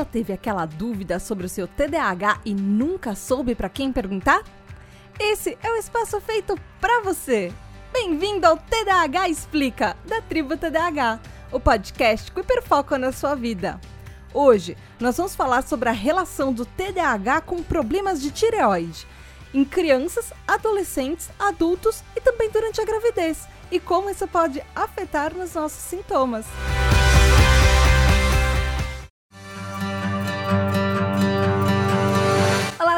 já teve aquela dúvida sobre o seu TDAH e nunca soube para quem perguntar? Esse é o espaço feito para você. Bem-vindo ao TDAH Explica, da Tribo TDAH, o podcast que hiperfoca na sua vida. Hoje, nós vamos falar sobre a relação do TDAH com problemas de tireoide em crianças, adolescentes, adultos e também durante a gravidez e como isso pode afetar nos nossos sintomas.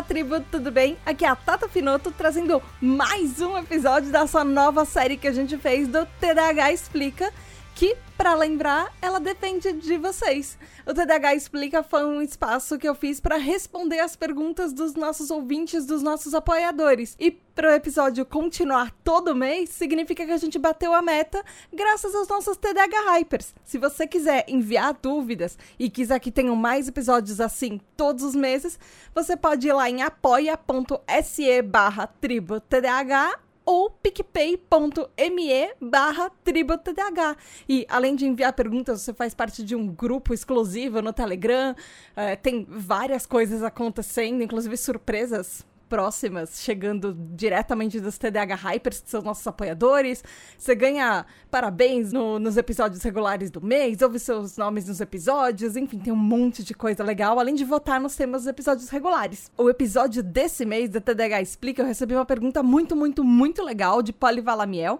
Olá, tribo, tudo bem? Aqui é a Tata Finoto trazendo mais um episódio da sua nova série que a gente fez do TDAH Explica que, para lembrar, ela depende de vocês. O TDAH Explica foi um espaço que eu fiz para responder as perguntas dos nossos ouvintes, dos nossos apoiadores. E para o episódio continuar todo mês, significa que a gente bateu a meta graças aos nossos TDAH Hypers. Se você quiser enviar dúvidas e quiser que tenham mais episódios assim todos os meses, você pode ir lá em apoia.se barra tribo TDAH ou picpay.me barra tributdh. E além de enviar perguntas, você faz parte de um grupo exclusivo no Telegram. É, tem várias coisas acontecendo, inclusive surpresas próximas, chegando diretamente dos TDH Hypers, que são nossos apoiadores. Você ganha parabéns no, nos episódios regulares do mês, ouve seus nomes nos episódios, enfim, tem um monte de coisa legal, além de votar nos temas dos episódios regulares. O episódio desse mês da TDH Explica, eu recebi uma pergunta muito, muito, muito legal de Polly Valamiel.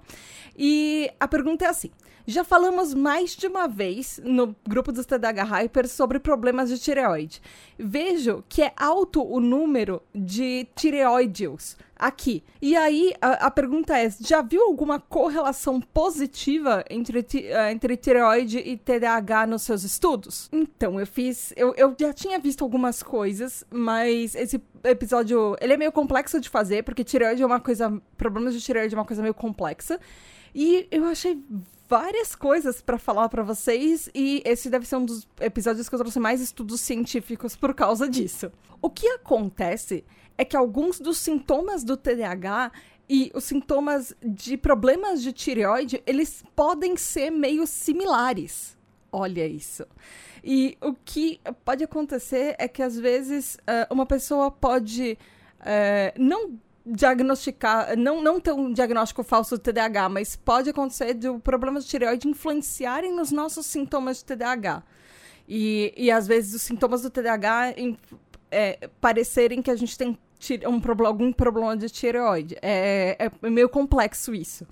E a pergunta é assim: já falamos mais de uma vez no grupo dos TDAH Hypers sobre problemas de tireoide. Vejo que é alto o número de tireoideus aqui. E aí a, a, pergunta é: já viu alguma correlação positiva entre, uh, entre tireoide e TDAH nos seus estudos? Então, eu fiz. Eu, eu já tinha visto algumas coisas, mas esse episódio ele é meio complexo de fazer, porque tireoide é uma coisa. Problemas de tireoide é uma coisa meio complexa. E eu achei várias coisas para falar para vocês e esse deve ser um dos episódios que eu trouxe mais estudos científicos por causa disso. O que acontece é que alguns dos sintomas do TDAH e os sintomas de problemas de tireoide, eles podem ser meio similares. Olha isso. E o que pode acontecer é que às vezes uh, uma pessoa pode uh, não diagnosticar, não, não ter um diagnóstico falso de TDAH, mas pode acontecer de problemas de tireoide influenciarem nos nossos sintomas de TDAH. E, e às vezes os sintomas do TDAH é, parecerem que a gente tem um, algum problema de tireoide. É, é meio complexo isso.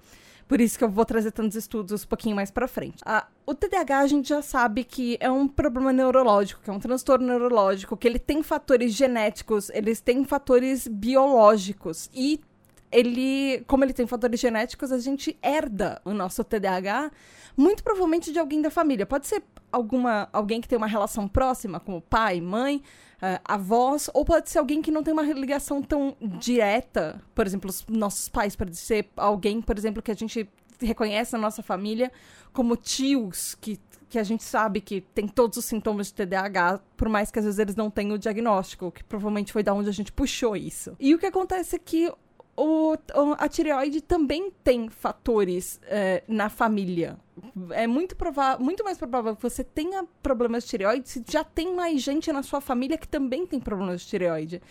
Por isso que eu vou trazer tantos estudos um pouquinho mais para frente. Ah, o TDAH a gente já sabe que é um problema neurológico, que é um transtorno neurológico, que ele tem fatores genéticos, eles têm fatores biológicos e ele, como ele tem fatores genéticos, a gente herda o nosso TDAH muito provavelmente de alguém da família. Pode ser alguma alguém que tem uma relação próxima, como pai, mãe, uh, avós, ou pode ser alguém que não tem uma ligação tão direta, por exemplo, os nossos pais, pode ser alguém, por exemplo, que a gente reconhece na nossa família como tios que que a gente sabe que tem todos os sintomas de TDAH, por mais que às vezes eles não tenham o diagnóstico, que provavelmente foi da onde a gente puxou isso. E o que acontece é que o, a tireoide também tem fatores é, na família. É muito, provável, muito mais provável que você tenha problemas de tireoide se já tem mais gente na sua família que também tem problemas de tireoide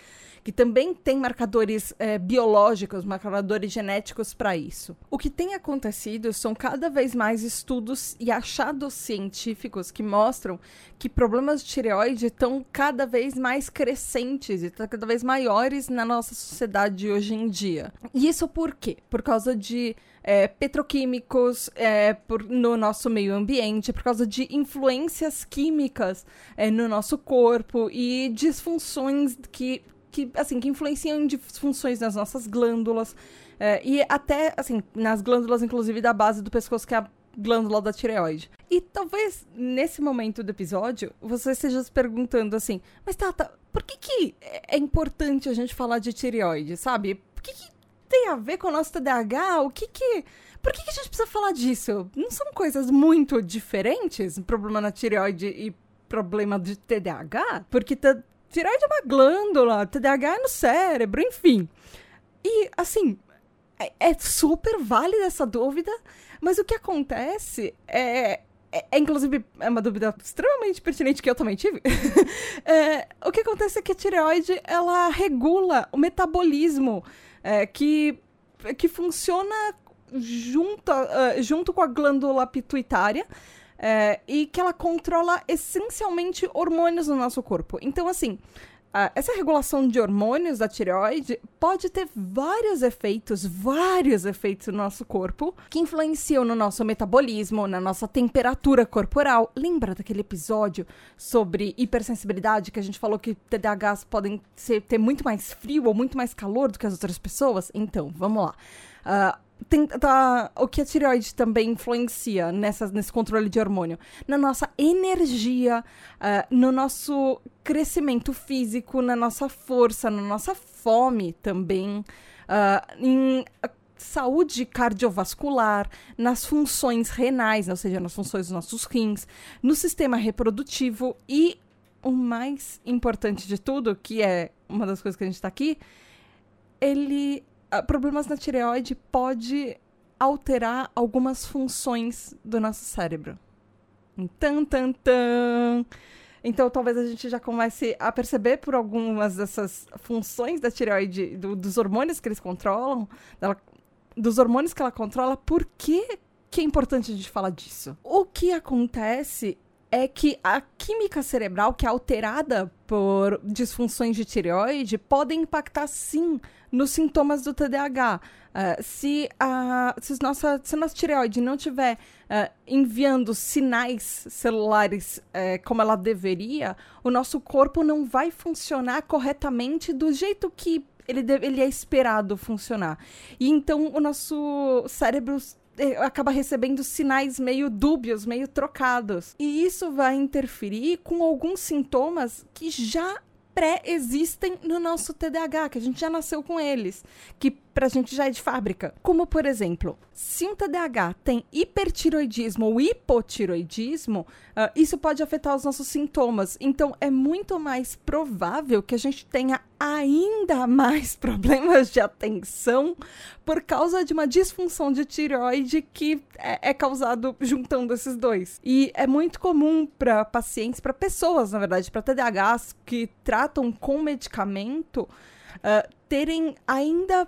que também tem marcadores é, biológicos, marcadores genéticos para isso. O que tem acontecido são cada vez mais estudos e achados científicos que mostram que problemas de tireoide estão cada vez mais crescentes e cada vez maiores na nossa sociedade hoje em dia. E isso por quê? Por causa de é, petroquímicos é, por, no nosso meio ambiente, por causa de influências químicas é, no nosso corpo e disfunções que que, assim, que influenciam em disfunções nas nossas glândulas. É, e até, assim, nas glândulas, inclusive, da base do pescoço, que é a glândula da tireoide. E talvez, nesse momento do episódio, você esteja se perguntando assim, mas Tata, por que que é importante a gente falar de tireoide, sabe? Por que que tem a ver com o nosso TDAH? O que que... Por que que a gente precisa falar disso? Não são coisas muito diferentes? Problema na tireoide e problema de TDAH? Porque tireoide é uma glândula, TDAH é no cérebro, enfim. E, assim, é, é super válida essa dúvida, mas o que acontece é é, é, inclusive, é uma dúvida extremamente pertinente que eu também tive. é, o que acontece é que a tireoide, ela regula o metabolismo é, que, que funciona junto, uh, junto com a glândula pituitária. É, e que ela controla essencialmente hormônios no nosso corpo. Então, assim, Uh, essa regulação de hormônios da tireoide pode ter vários efeitos, vários efeitos no nosso corpo, que influenciam no nosso metabolismo, na nossa temperatura corporal. Lembra daquele episódio sobre hipersensibilidade que a gente falou que TDAHs podem ser, ter muito mais frio ou muito mais calor do que as outras pessoas? Então, vamos lá. Uh, tem, tá, o que a tireoide também influencia nessa, nesse controle de hormônio? Na nossa energia, uh, no nosso crescimento físico, na nossa força, na nossa fome também, uh, em saúde cardiovascular, nas funções renais, ou seja, nas funções dos nossos rins, no sistema reprodutivo e o mais importante de tudo, que é uma das coisas que a gente está aqui, ele problemas na tireoide pode alterar algumas funções do nosso cérebro. Tan, tan, tan. Então, talvez a gente já comece a perceber por algumas dessas funções da tireoide, do, dos hormônios que eles controlam, dela, dos hormônios que ela controla, por que, que é importante a gente falar disso? O que acontece é que a química cerebral, que é alterada por disfunções de tireoide, pode impactar sim nos sintomas do TDAH. Uh, se, a, se, nossa, se nossa tireoide não estiver uh, enviando sinais celulares uh, como ela deveria, o nosso corpo não vai funcionar corretamente do jeito que ele, deve, ele é esperado funcionar. E então o nosso cérebro acaba recebendo sinais meio dúbios, meio trocados. E isso vai interferir com alguns sintomas que já pré-existem no nosso TDAH, que a gente já nasceu com eles, que pra gente já é de fábrica. Como, por exemplo, se um TDAH tem hipertiroidismo ou hipotiroidismo, uh, isso pode afetar os nossos sintomas. Então, é muito mais provável que a gente tenha ainda mais problemas de atenção por causa de uma disfunção de tireoide que é, é causado juntando esses dois. E é muito comum para pacientes, para pessoas, na verdade, para TDAHs que tratam com medicamento, uh, terem ainda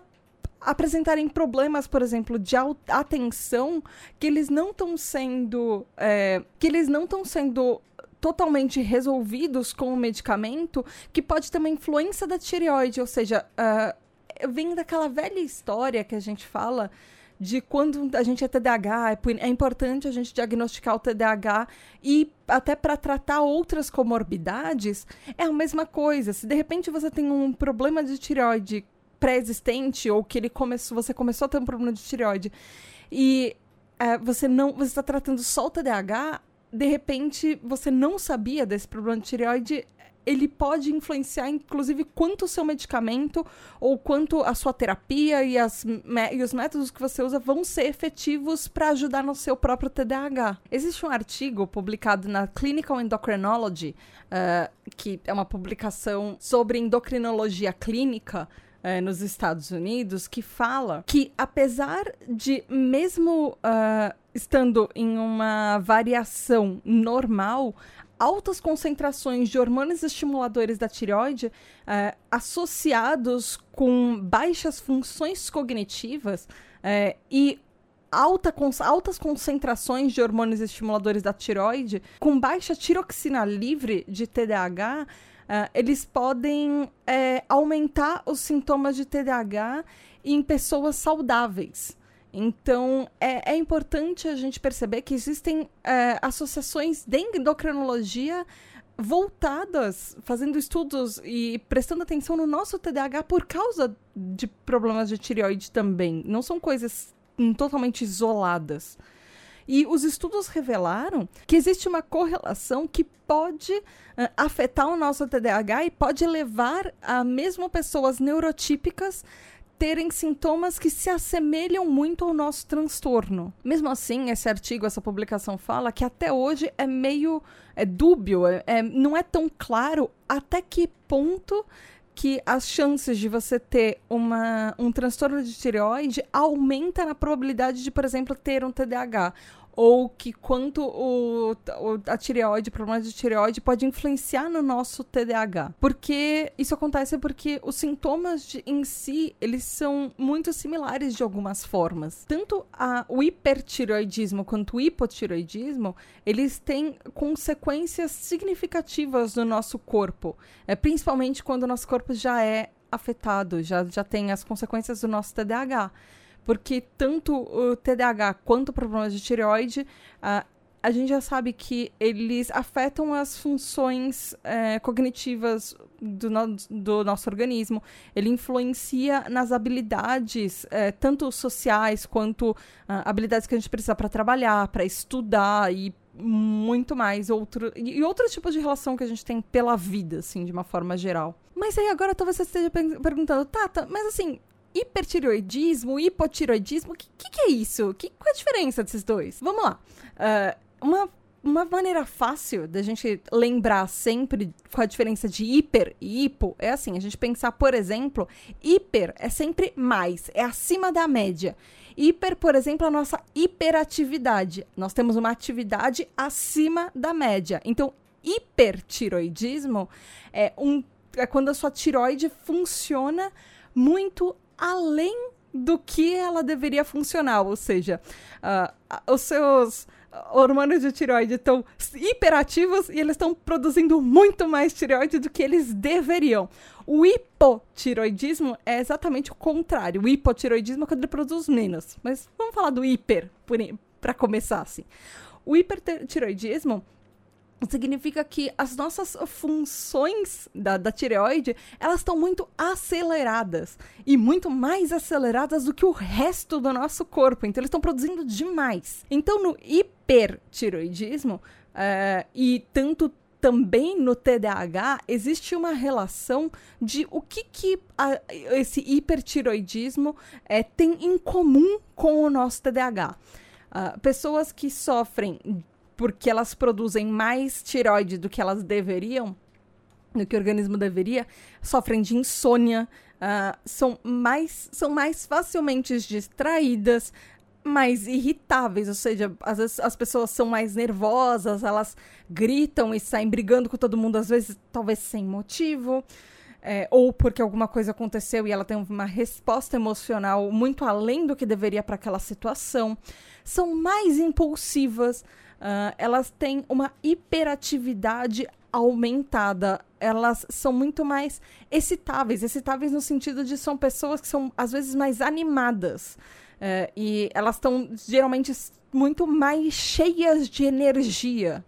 apresentarem problemas, por exemplo, de atenção que eles não estão sendo é, que eles não estão sendo totalmente resolvidos com o medicamento, que pode ter uma influência da tireoide, ou seja, uh, vem daquela velha história que a gente fala de quando a gente é TDAH, é, é importante a gente diagnosticar o TDAH e até para tratar outras comorbidades, é a mesma coisa. Se de repente você tem um problema de tireoide pré-existente ou que ele começou, você começou a ter um problema de tireoide e é, você não, você está tratando só o TDAH, de repente você não sabia desse problema de tireoide, ele pode influenciar, inclusive, quanto o seu medicamento ou quanto a sua terapia e, as, e os métodos que você usa vão ser efetivos para ajudar no seu próprio TDAH. Existe um artigo publicado na Clinical Endocrinology, uh, que é uma publicação sobre endocrinologia clínica, é, nos Estados Unidos que fala que, apesar de, mesmo uh, estando em uma variação normal, altas concentrações de hormônios estimuladores da tireoide uh, associados com baixas funções cognitivas uh, e alta, altas concentrações de hormônios estimuladores da tireoide com baixa tiroxina livre de TDAH Uh, eles podem é, aumentar os sintomas de TDAH em pessoas saudáveis. Então, é, é importante a gente perceber que existem é, associações de endocrinologia voltadas, fazendo estudos e prestando atenção no nosso TDAH por causa de problemas de tireoide também. Não são coisas totalmente isoladas. E os estudos revelaram que existe uma correlação que pode uh, afetar o nosso TDAH e pode levar a mesmo pessoas neurotípicas terem sintomas que se assemelham muito ao nosso transtorno. Mesmo assim, esse artigo, essa publicação fala que até hoje é meio é dúbio, é, é, não é tão claro até que ponto que as chances de você ter uma, um transtorno de tireoide aumenta na probabilidade de, por exemplo, ter um TDAH. Ou que quanto o, a tireoide, o problema de tireoide pode influenciar no nosso TDAH. Porque isso acontece porque os sintomas de, em si, eles são muito similares de algumas formas. Tanto a, o hipertireoidismo quanto o hipotireoidismo, eles têm consequências significativas no nosso corpo. É, principalmente quando o nosso corpo já é afetado, já, já tem as consequências do nosso TDAH porque tanto o TDAH quanto o problema de tireoide, uh, a gente já sabe que eles afetam as funções é, cognitivas do, no, do, nosso organismo. Ele influencia nas habilidades, é, tanto sociais quanto uh, habilidades que a gente precisa para trabalhar, para estudar e muito mais outro e outros tipos de relação que a gente tem pela vida, assim, de uma forma geral. Mas aí agora talvez você esteja perguntando, Tata, mas assim, hipertiroidismo, hipotiroidismo, o que, que, que, é isso? Que, qual é a diferença desses dois? Vamos lá. Uh, uma, uma maneira fácil da gente lembrar sempre qual a diferença de hiper e hipo é assim: a gente pensar, por exemplo, hiper é sempre mais, é acima da média. Hiper, por exemplo, é a nossa hiperatividade. Nós temos uma atividade acima da média. Então, hipertiroidismo é, um, é quando a sua tiroide funciona muito além do que ela deveria funcionar, ou seja, uh, os seus hormônios de tireoide estão hiperativos e eles estão produzindo muito mais tireoide do que eles deveriam. O hipotiroidismo é exatamente o contrário. O hipotiroidismo é quando ele produz menos. Mas vamos falar do hiper, para começar assim. O hipertiroidismo significa que as nossas funções da, da tireoide, elas estão muito aceleradas. E muito mais aceleradas do que o resto do nosso corpo. Então, eles estão produzindo demais. Então, no hipertiroidismo, é, e tanto também no TDAH existe uma relação de o que, que a, esse hipertiroidismo é, tem em comum com o nosso TDAH. Uh, pessoas que sofrem porque elas produzem mais tireoide do que elas deveriam, do que o organismo deveria, sofrem de insônia, uh, são, mais, são mais facilmente distraídas, mais irritáveis, ou seja, às vezes as pessoas são mais nervosas, elas gritam e saem brigando com todo mundo, às vezes talvez sem motivo. É, ou porque alguma coisa aconteceu e ela tem uma resposta emocional muito além do que deveria para aquela situação, são mais impulsivas, Uh, elas têm uma hiperatividade aumentada. Elas são muito mais excitáveis. Excitáveis no sentido de são pessoas que são, às vezes, mais animadas. Uh, e elas estão, geralmente, muito mais cheias de energia.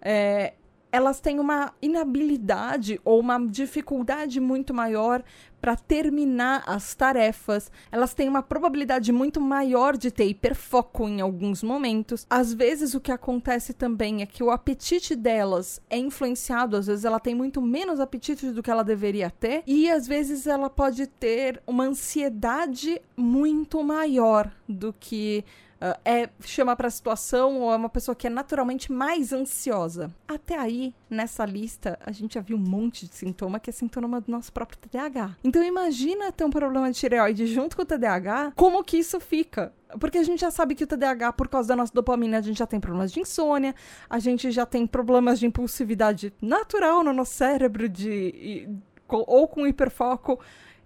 Uh, elas têm uma inabilidade ou uma dificuldade muito maior para terminar as tarefas. Elas têm uma probabilidade muito maior de ter hiperfoco em alguns momentos. Às vezes o que acontece também é que o apetite delas é influenciado, às vezes ela tem muito menos apetite do que ela deveria ter e às vezes ela pode ter uma ansiedade muito maior do que uh, é chama para a situação ou é uma pessoa que é naturalmente mais ansiosa. Até aí, nessa lista, a gente já viu um monte de sintoma que é sintoma do nosso próprio TDAH. Então imagina ter um problema de tireoide junto com o TDAH, como que isso fica? Porque a gente já sabe que o TDAH, por causa da nossa dopamina, a gente já tem problemas de insônia, a gente já tem problemas de impulsividade natural no nosso cérebro, de, ou com hiperfoco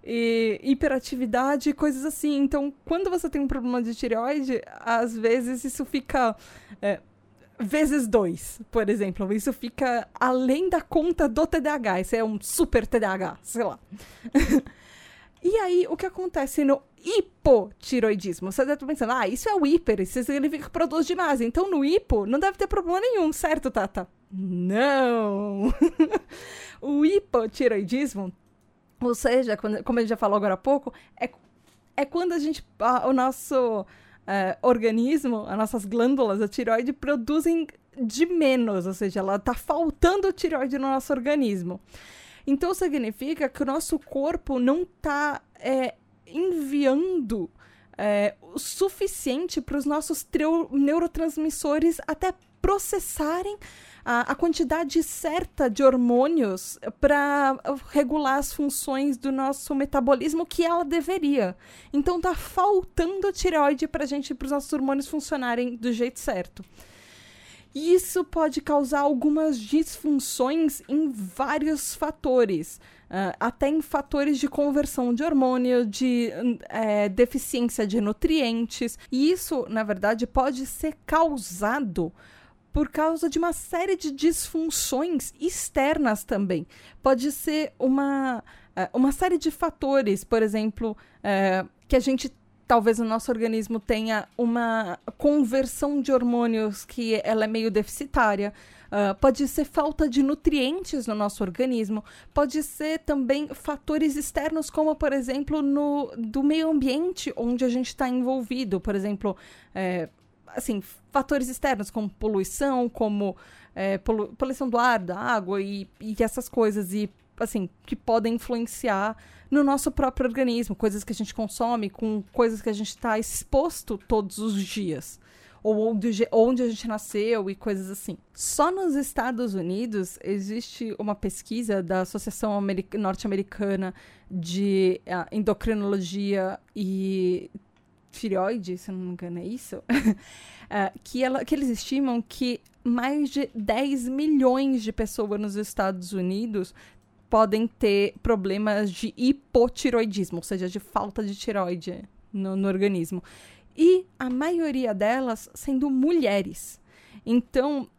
e hiperatividade coisas assim. Então, quando você tem um problema de tireoide, às vezes isso fica. É, vezes dois, por exemplo. Isso fica além da conta do TDAH. Isso é um super TDAH, sei lá. e aí, o que acontece no hipotiroidismo? Você deve estar pensando, ah, isso é o hiper, isso significa que produz demais. Então, no hipo, não deve ter problema nenhum, certo, Tata? Não! o hipotiroidismo ou seja, quando, como gente já falou agora há pouco, é, é quando a gente. A, o nosso é, organismo, as nossas glândulas, a tireoide, produzem de menos, ou seja, ela está faltando tireoide no nosso organismo. Então significa que o nosso corpo não está é, enviando é, o suficiente para os nossos neurotransmissores até processarem a, a quantidade certa de hormônios para regular as funções do nosso metabolismo que ela deveria. Então tá faltando tireoide para gente, para os nossos hormônios funcionarem do jeito certo. Isso pode causar algumas disfunções em vários fatores, uh, até em fatores de conversão de hormônio, de uh, deficiência de nutrientes. E isso, na verdade, pode ser causado por causa de uma série de disfunções externas também. Pode ser uma, uh, uma série de fatores, por exemplo, que a gente talvez o nosso organismo tenha uma conversão de hormônios que ela é meio deficitária. Uh, pode ser falta de nutrientes no nosso organismo, pode ser também fatores externos, como por exemplo no do meio ambiente onde a gente está envolvido, por exemplo, é, assim fatores externos como poluição, como é, polu poluição do ar, da água e, e essas coisas e assim que podem influenciar no nosso próprio organismo, coisas que a gente consome, com coisas que a gente está exposto todos os dias. Ou onde, onde a gente nasceu e coisas assim. Só nos Estados Unidos existe uma pesquisa da Associação Norte-Americana de uh, Endocrinologia e Tireoide, se não me engano, é isso? uh, que, ela, que eles estimam que mais de 10 milhões de pessoas nos Estados Unidos podem ter problemas de hipotiroidismo, ou seja, de falta de tiroide no, no organismo. E a maioria delas sendo mulheres. Então,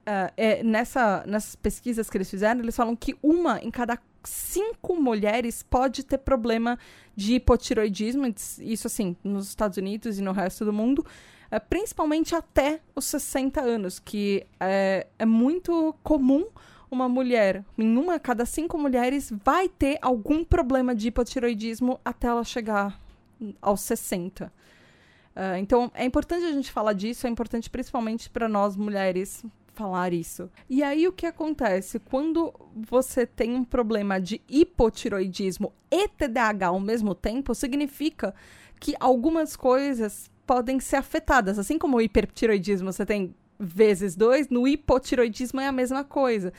uh, é, nessa, nessas pesquisas que eles fizeram, eles falam que uma em cada cinco mulheres pode ter problema de hipotiroidismo, isso assim, nos Estados Unidos e no resto do mundo, uh, principalmente até os 60 anos, que é, é muito comum uma mulher, em uma a cada cinco mulheres, vai ter algum problema de hipotiroidismo até ela chegar aos 60. Uh, ah, então, é importante a gente falar disso, é importante principalmente para nós mulheres falar isso. E aí o que acontece? Quando você tem um problema de hipotiroidismo e TDAH ao mesmo tempo, significa que algumas coisas podem ser afetadas. Assim como o hipertiroidismo você tem vezes dois, no hipotiroidismo é a mesma coisa.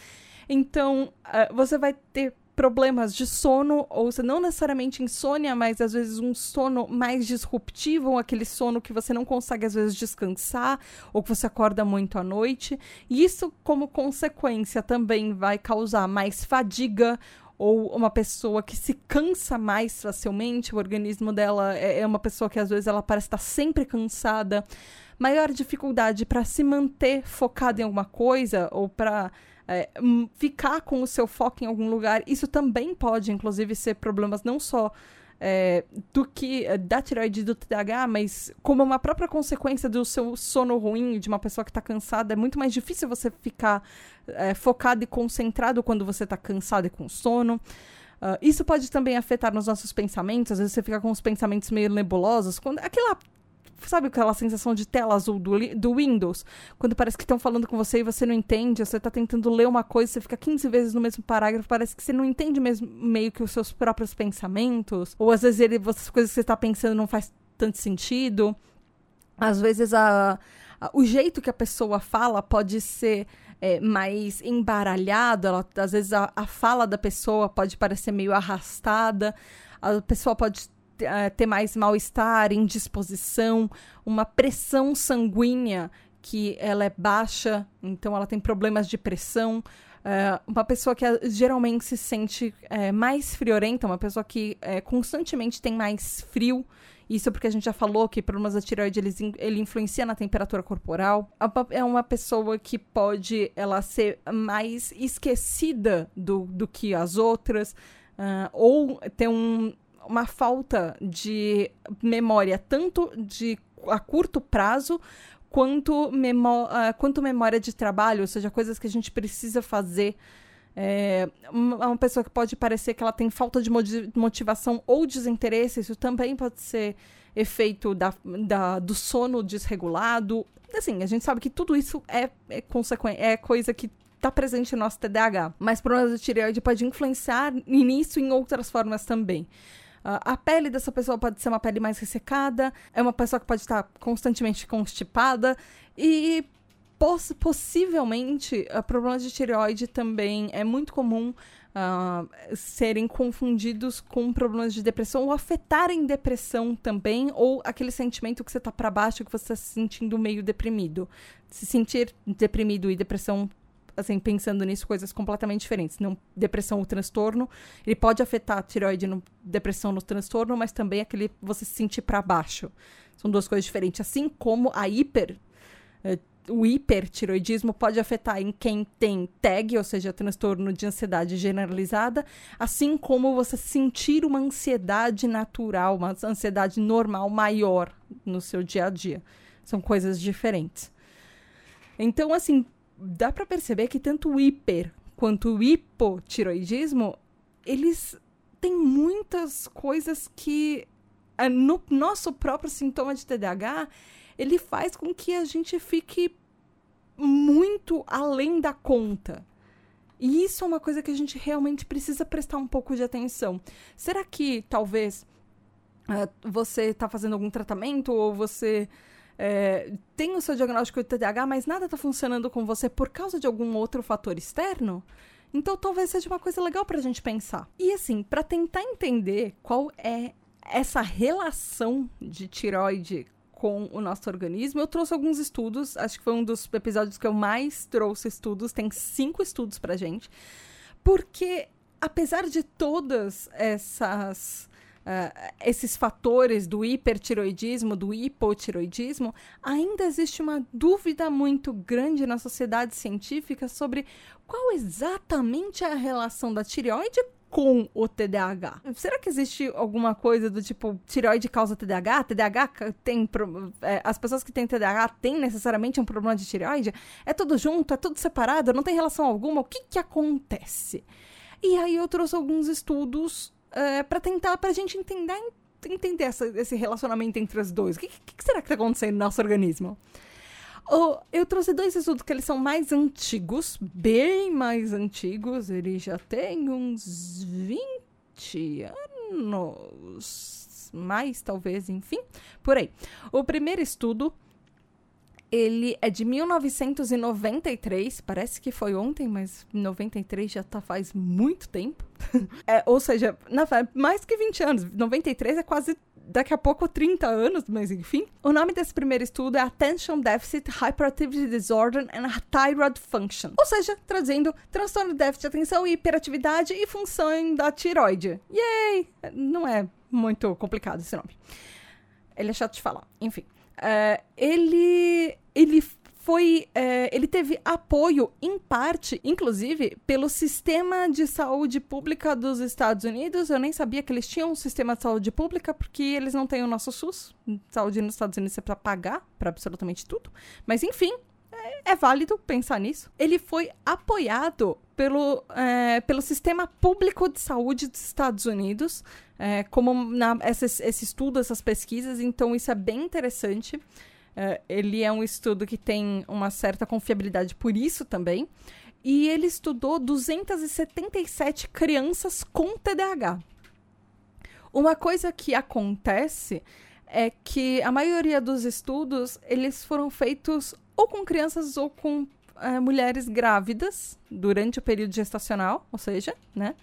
Então, uh, você vai ter problemas de sono, ou não necessariamente insônia, mas às vezes um sono mais disruptivo, aquele sono que você não consegue às vezes descansar, ou que você acorda muito à noite. E isso, como consequência, também vai causar mais fadiga, ou uma pessoa que se cansa mais facilmente, o organismo dela é, é uma pessoa que às vezes ela parece estar sempre cansada, maior dificuldade para se manter focada em alguma coisa ou para é, ficar com o seu foco em algum lugar. Isso também pode, inclusive, ser problemas não só é, do que é, da tireoide do TDAH, mas como uma própria consequência do seu sono ruim, de uma pessoa que está cansada, é muito mais difícil você ficar é, focado e concentrado quando você está cansado e com sono. Uh, isso pode também afetar nos nossos pensamentos, às vezes você fica com os pensamentos meio nebulosos, quando aquela Sabe aquela sensação de tela azul do, do Windows? Quando parece que estão falando com você e você não entende, você está tentando ler uma coisa, você fica 15 vezes no mesmo parágrafo, parece que você não entende mesmo meio que os seus próprios pensamentos. Ou às vezes ele, as coisas que você está pensando não faz tanto sentido. Às vezes a, a, o jeito que a pessoa fala pode ser é, mais embaralhado, ela, às vezes a, a fala da pessoa pode parecer meio arrastada, a pessoa pode ter mais mal-estar, indisposição, uma pressão sanguínea que ela é baixa, então ela tem problemas de pressão. Uh, uma pessoa que uh, geralmente se sente uh, mais friorenta, uma pessoa que constantemente tem mais frio. Isso porque a gente já falou que problemas da tireoide ele, ele influencia na temperatura corporal. É uma pessoa que pode ela ser mais esquecida do, do que as outras. ou ter um, uma falta de memória, tanto de a curto prazo quanto, memó uh, quanto memória de trabalho, ou seja, coisas que a gente precisa fazer. É uma pessoa que pode parecer que ela tem falta de motivação ou desinteresse, isso também pode ser efeito da, da, do sono desregulado. Assim, a gente sabe que tudo isso é, é, é coisa que está presente no nosso TDAH. Mas problemas de tireoide pode influenciar nisso em outras formas também. Uh, a pele dessa pessoa pode ser uma pele mais ressecada, é uma pessoa que pode estar constantemente constipada e poss possivelmente, uh, problemas de tireoide também é muito comum uh, serem confundidos com problemas de depressão ou afetarem depressão também, ou aquele sentimento que você tá para baixo, que você tá se sentindo meio deprimido. Se sentir deprimido e depressão assim, pensando nisso, coisas completamente diferentes. Não depressão ou transtorno, ele pode afetar a tireoide no depressão no transtorno, mas também aquele você se sentir para baixo. São duas coisas diferentes. Assim como a hiper eh, o hipertiroidismo pode afetar em quem tem TAG, ou seja, transtorno de ansiedade generalizada, assim como você sentir uma ansiedade natural, uma ansiedade normal maior no seu dia a dia. São coisas diferentes. Então, assim, dá para perceber que tanto o hiper quanto o hipotiroidismo, eles têm muitas coisas que eh, no nosso próprio sintoma de TDAH, ele faz com que a gente fique muito além da conta. E isso é uma coisa que a gente realmente precisa prestar um pouco de atenção. Será que talvez uh, você está fazendo algum tratamento ou você é, tem o seu diagnóstico de TDAH, mas nada está funcionando com você por causa de algum outro fator externo? Então talvez seja uma coisa legal para a gente pensar. E assim, para tentar entender qual é essa relação de tiroide com o nosso organismo. Eu trouxe alguns estudos, acho que foi um dos episódios que eu mais trouxe estudos, tem cinco estudos pra gente, porque apesar de todas essas. Uh, esses fatores do hipertiroidismo, do hipotiroidismo, ainda existe uma dúvida muito grande na sociedade científica sobre qual exatamente é a relação da tireoide com o TDAH. Será que existe alguma coisa do tipo tireoide causa TDAH? TDAH tem. É, as pessoas que têm TDAH têm necessariamente um problema de tireoide? É tudo junto? É tudo separado? Não tem relação alguma? O que que acontece? E aí eu trouxe alguns estudos é, para tentar, pra gente entender, entender essa, esse relacionamento entre os dois. O que, que, será que tá acontecendo no nosso organismo? Oh, eu trouxe dois estudos que eles são mais antigos, bem mais antigos. Ele já tem uns 20 anos, mais talvez, enfim, por aí. O primeiro estudo ele é de 1993, parece que foi ontem, mas 93 já tá faz muito tempo. é, ou seja, na, mais que 20 anos. 93 é quase daqui a pouco 30 anos, mas enfim. O nome desse primeiro estudo é Attention Deficit Hyperactivity Disorder and Thyroid Function. Ou seja, trazendo transtorno de déficit de atenção e hiperatividade e função da tiroide. Yay! Não é muito complicado esse nome. Ele é chato de falar. Enfim. Uh, ele, ele foi. É, ele teve apoio, em parte, inclusive, pelo sistema de saúde pública dos Estados Unidos. Eu nem sabia que eles tinham um sistema de saúde pública, porque eles não têm o nosso SUS. Saúde nos Estados Unidos é para pagar para absolutamente tudo. Mas, enfim, é, é, válido pensar nisso. Ele foi apoiado pelo, é, pelo sistema público de saúde dos Estados Unidos, é, como na, esse, esse estudo, essas pesquisas, então isso é bem interessante. Uh, ele é um estudo que tem uma certa confiabilidade por isso também. E ele estudou 277 crianças com TDAH. Uma coisa que acontece é que a maioria dos estudos eles foram feitos ou com crianças ou com uh, mulheres grávidas durante o período gestacional, ou seja, né?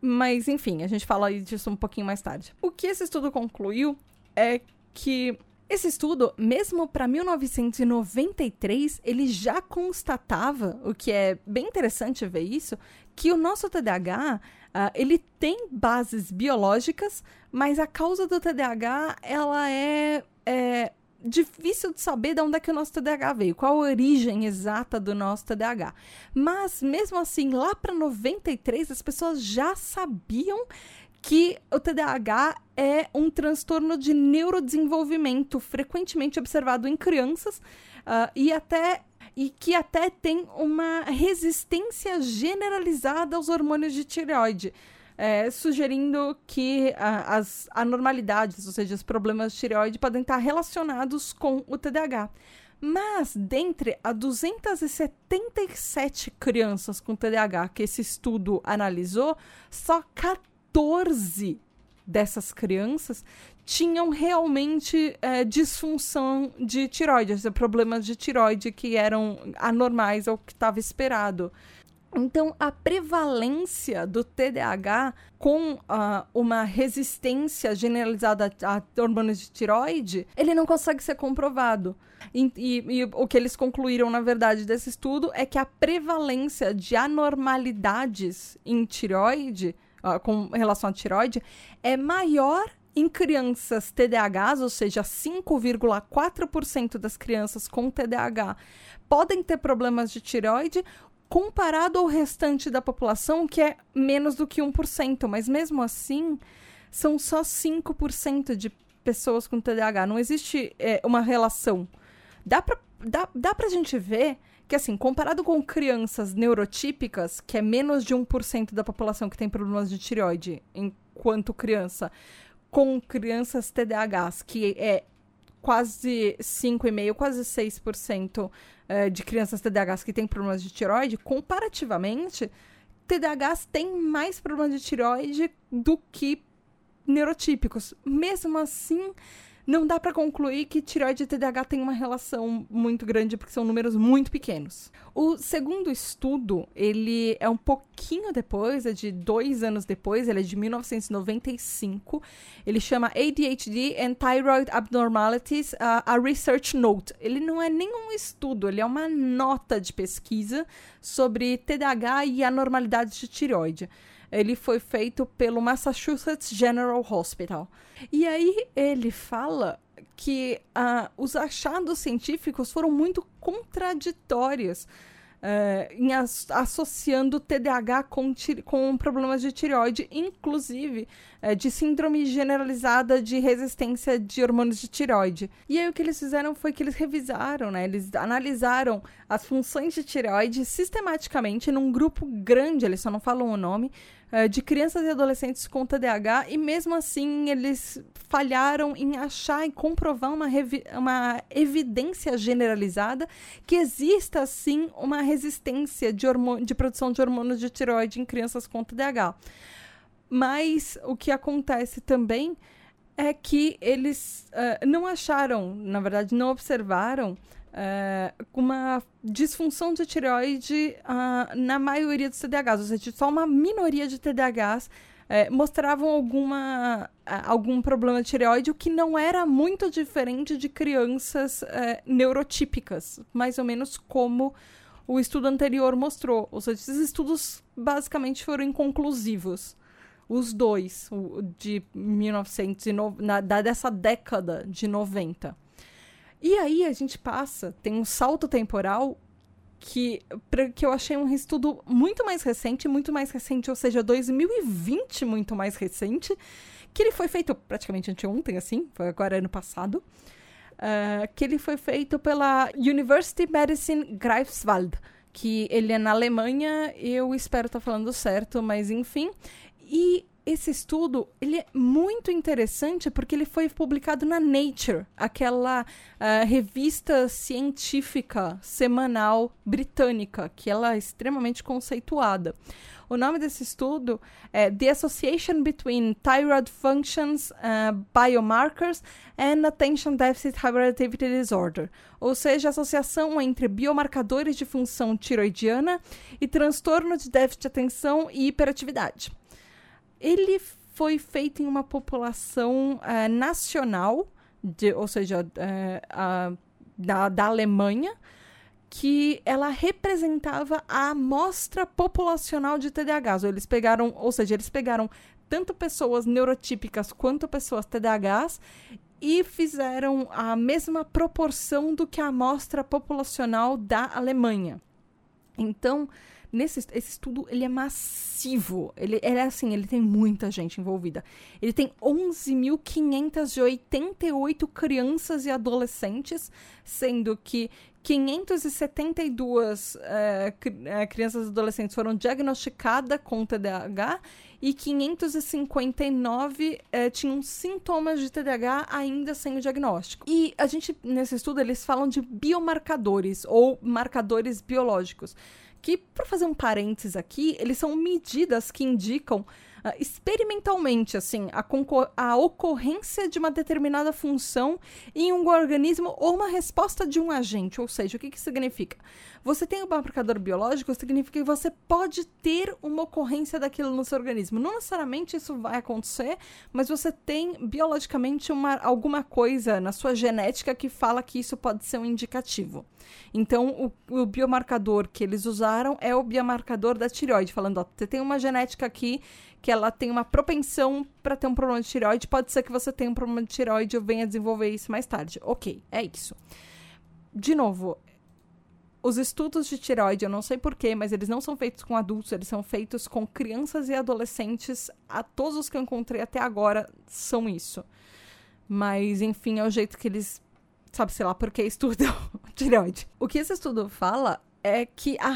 Mas enfim, a gente fala disso um pouquinho mais tarde. O que esse estudo concluiu é que esse estudo, mesmo para 1993, ele já constatava, o que é bem interessante ver isso, que o nosso TDAH, uh, ele tem bases biológicas, mas a causa do TDAH, ela é, é difícil de saber de onde é que o nosso TDAH veio, qual a origem exata do nosso TDAH. Mas mesmo assim, lá para 93, as pessoas já sabiam que o TDAH é um transtorno de neurodesenvolvimento frequentemente observado em crianças uh, e até e que até tem uma resistência generalizada aos hormônios de tireoide. É, sugerindo que as anormalidades, ou seja, os problemas de tireoide, podem estar relacionados com o TDAH. Mas, dentre as 277 crianças com TDAH que esse estudo analisou, só 14 14 dessas crianças tinham realmente é, disfunção de tiroide, problemas de tiroide que eram anormais ao que estava esperado. Então, a prevalência do TDAH com uh, uma resistência generalizada a, a hormônios de tiroide, ele não consegue ser comprovado. E, e, e, o que eles concluíram, na verdade, desse estudo é que a prevalência de anormalidades em tiroide, uh, com relação à tiroide, é maior em crianças TDAHs, ou seja, 5,4% das crianças com TDAH podem ter problemas de tiroide, comparado ao restante da população, que é menos do que 1%, mas mesmo assim, são só 5% de pessoas com TDAH. Não existe é, uma relação. Dá pra, dá, dá pra gente ver que, assim, comparado com crianças neurotípicas, que é menos de 1% da população que tem problemas de tireoide enquanto criança, com crianças TDAHs, que é quase 5,5%, quase 6% uh, de crianças TDAHs que têm problemas de tiroide, comparativamente, TDAHs têm mais problemas de tiroide do que neurotípicos. Mesmo assim, não dá para concluir que tireoide e TDAH tem uma relação muito grande, porque são números muito pequenos. O segundo estudo, ele é um pouquinho depois, é de dois anos depois, ele é de 1995. Ele chama ADHD and Thyroid Abnormalities, uh, a Research Note. Ele não é nenhum estudo, ele é uma nota de pesquisa sobre TDAH e anormalidades de tireoide ele foi feito pelo Massachusetts General Hospital. E aí ele fala que uh, os achados científicos foram muito contraditórios. Uh, em as, associando TDAH com, com problemas de tireoide, inclusive uh, de síndrome generalizada de resistência de hormônios de tireoide. E aí o que eles fizeram foi que eles revisaram, né? Eles analisaram as funções de tireoide sistematicamente num grupo grande, eles só não falam o nome, uh, de crianças e adolescentes com TDAH, e mesmo assim eles falharam em achar e comprovar uma, uma evidência generalizada que exista, sim, uma resistência de, de produção de hormônios de tireoide em crianças com TDAH. Mas o que acontece também é que eles uh, não acharam, na verdade, não observaram uh, uma disfunção de tireoide uh, na maioria dos TDAHs, ou seja, só uma minoria de TDAHs uh, mostravam alguma, algum problema de tireoide, o que não era muito diferente de crianças neurotípicas, mais ou menos como o estudo anterior mostrou. Ou seja, esses estudos basicamente foram inconclusivos. Os dois, o de 1990, na, dessa década de 90. E aí a gente passa, tem um salto temporal que, pra, que eu achei um estudo muito mais recente, muito mais recente, ou seja, 2020 muito mais recente, que ele foi feito praticamente anteontem, assim, foi agora ano passado, uh, que ele foi feito pela University Medicine Greifswald, que ele é na Alemanha, eu espero estar tá falando certo, mas enfim, e esse estudo ele é muito interessante porque ele foi publicado na Nature, aquela uh, revista científica semanal britânica, que ela é extremamente conceituada. O nome desse estudo é The Association Between Thyroid Functions, uh, Biomarkers and Attention Deficit Hyperactivity Disorder, ou seja, a associação entre biomarcadores de função tiroidiana e transtorno de déficit de atenção e hiperatividade ele foi feito em uma população uh, nacional, de, ou seja, uh, uh, da, da Alemanha, que ela representava a amostra populacional de TDAHs. Eles pegaram, ou seja, eles pegaram tanto pessoas neurotípicas quanto pessoas TDAHs e fizeram a mesma proporção do que a amostra populacional da Alemanha. Então, nesse esse estudo ele é massivo. Ele, ele é assim, ele tem muita gente envolvida. Ele tem 11.588 crianças e adolescentes, sendo que 572 é, é, crianças e adolescentes foram diagnosticadas com TDAH e 559 é, tinham sintomas de TDAH ainda sem o diagnóstico. E a gente, nesse estudo, eles falam de biomarcadores ou marcadores biológicos que, para fazer um parênteses aqui, eles são medidas que indicam experimentalmente, assim, a, a ocorrência de uma determinada função em um organismo ou uma resposta de um agente. Ou seja, o que, que significa? Você tem um marcador biológico, significa que você pode ter uma ocorrência daquilo no seu organismo. Não necessariamente isso vai acontecer, mas você tem biologicamente uma, alguma coisa na sua genética que fala que isso pode ser um indicativo. Então, o, o biomarcador que eles usaram é o biomarcador da tireoide, falando, ó, você tem uma genética aqui que ela tem uma propensão para ter um problema de tireoide, pode ser que você tenha um problema de tireoide eu venha desenvolver isso mais tarde. Ok, é isso. De novo, os estudos de tireoide, eu não sei porquê, mas eles não são feitos com adultos, eles são feitos com crianças e adolescentes. A todos os que eu encontrei até agora são isso. Mas, enfim, é o jeito que eles. Sabe, sei lá, por que estudam tireoide. O que esse estudo fala é que a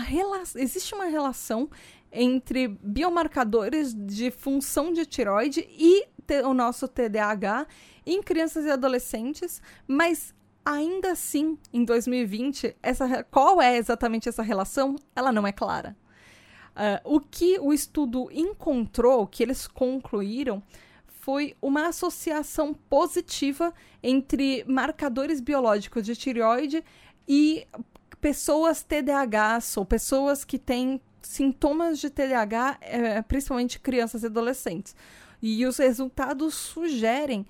existe uma relação entre biomarcadores de função de tiroide e o nosso TDAH em crianças e adolescentes, mas ainda assim, em 2020, essa, qual é exatamente essa relação? Ela não é clara. Uh, o que o estudo encontrou, que eles concluíram, foi uma associação positiva entre marcadores biológicos de tireoide e pessoas TDAHs ou pessoas que têm sintomas de TDAH, é, principalmente crianças e adolescentes. E os resultados sugerem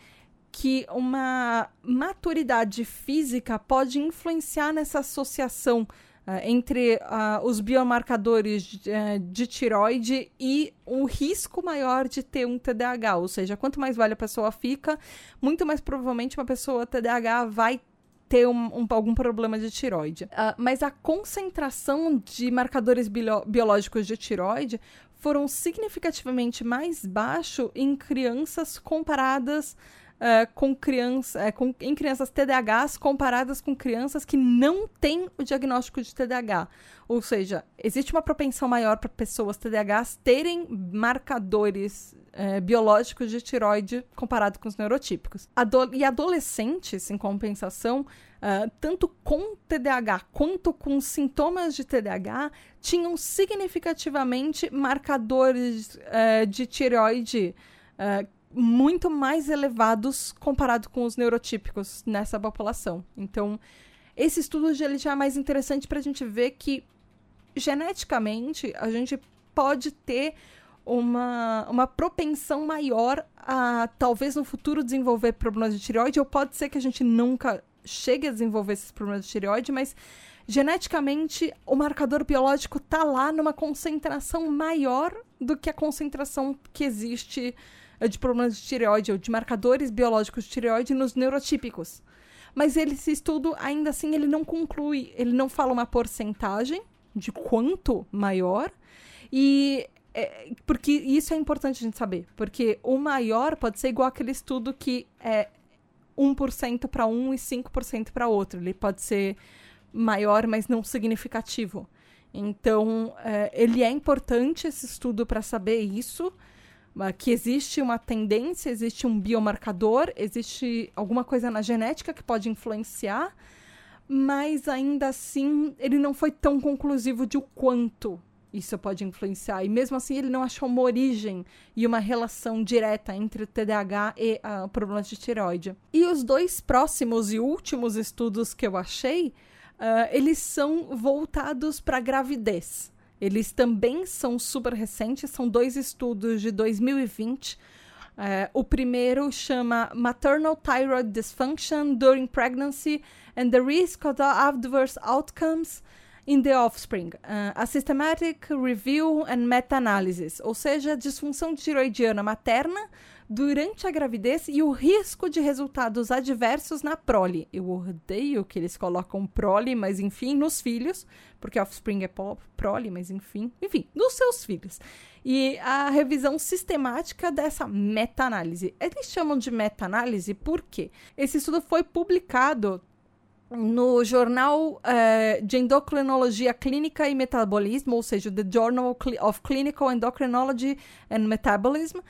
que uma maturidade física pode influenciar nessa associação uh, entre uh, os biomarcadores de, uh, de tiroide e o risco maior de ter um TDAH. Ou seja, quanto mais velha a pessoa fica, muito mais provavelmente uma pessoa TDAH vai ter um, um, algum problema de tiroide. Uh, mas a concentração de marcadores biológicos de tiroide foram significativamente mais baixo em crianças comparadas uh, com crianças, uh, com, em crianças TDAHs comparadas com crianças que não têm o diagnóstico de TDAH. Ou seja, existe uma propensão maior para pessoas TDAHs terem marcadores é, biológicos de tiroide comparado com os neurotípicos. Ado e adolescentes, em compensação, uh, tanto com TDAH quanto com sintomas de TDAH, tinham significativamente marcadores uh, de tiroide uh, muito mais elevados comparado com os neurotípicos nessa população. Então, esse estudo ele já é mais interessante para a gente ver que geneticamente a gente pode ter uma, uma propensão maior a talvez no futuro desenvolver problemas de tireoide, ou pode ser que a gente nunca chegue a desenvolver esses problemas de tireoide, mas geneticamente o marcador biológico está lá numa concentração maior do que a concentração que existe de problemas de tireoide ou de marcadores biológicos de tireoide nos neurotípicos. Mas esse estudo, ainda assim, ele não conclui, ele não fala uma porcentagem de quanto maior, e é, porque isso é importante a gente saber. Porque o maior pode ser igual aquele estudo que é 1% para um e 5% para outro. Ele pode ser maior, mas não significativo. Então, é, ele é importante esse estudo para saber isso, que existe uma tendência, existe um biomarcador, existe alguma coisa na genética que pode influenciar, mas ainda assim ele não foi tão conclusivo de o quanto isso pode influenciar. E mesmo assim, ele não achou uma origem e uma relação direta entre o TDAH e uh, problemas de tireoide. E os dois próximos e últimos estudos que eu achei, uh, eles são voltados para gravidez. Eles também são super recentes, são dois estudos de 2020. Uh, ah, o primeiro chama Maternal Thyroid Dysfunction During Pregnancy and the Risk of Adverse Outcomes in the Offspring, uh, a Systematic Review and Meta-Analysis, ou seja, disfunção tiroidiana materna durante a gravidez e o risco de resultados adversos na prole. Eu odeio que eles colocam prole, mas enfim, nos filhos, porque offspring é prole, mas enfim, enfim, nos seus filhos. E a revisão sistemática dessa meta-análise. Eles chamam de meta-análise porque esse estudo foi publicado no jornal uh, de endocrinologia clínica e metabolismo, ou seja, The Journal of Clinical Endocrinology and Metabolism, uh,